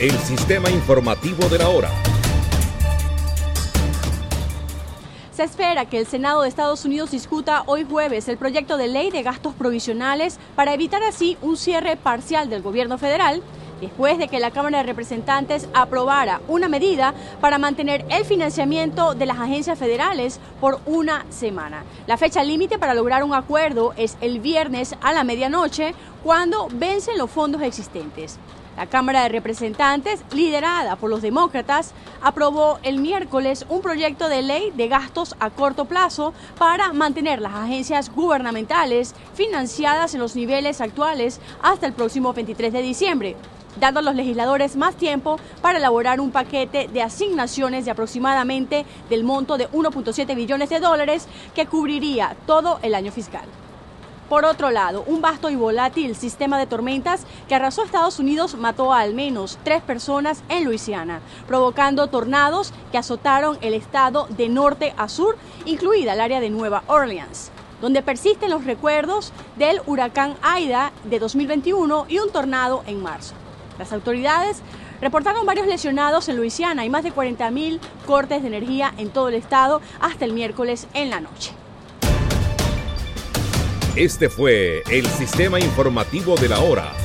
el sistema informativo de la hora. Se espera que el Senado de Estados Unidos discuta hoy jueves el proyecto de ley de gastos provisionales para evitar así un cierre parcial del gobierno federal después de que la Cámara de Representantes aprobara una medida para mantener el financiamiento de las agencias federales por una semana. La fecha límite para lograr un acuerdo es el viernes a la medianoche, cuando vencen los fondos existentes. La Cámara de Representantes, liderada por los demócratas, aprobó el miércoles un proyecto de ley de gastos a corto plazo para mantener las agencias gubernamentales financiadas en los niveles actuales hasta el próximo 23 de diciembre dando a los legisladores más tiempo para elaborar un paquete de asignaciones de aproximadamente del monto de 1.7 billones de dólares que cubriría todo el año fiscal. Por otro lado, un vasto y volátil sistema de tormentas que arrasó Estados Unidos mató a al menos tres personas en Luisiana, provocando tornados que azotaron el estado de norte a sur, incluida el área de Nueva Orleans donde persisten los recuerdos del huracán Aida de 2021 y un tornado en marzo. Las autoridades reportaron varios lesionados en Luisiana y más de 40.000 cortes de energía en todo el estado hasta el miércoles en la noche. Este fue el sistema informativo de la hora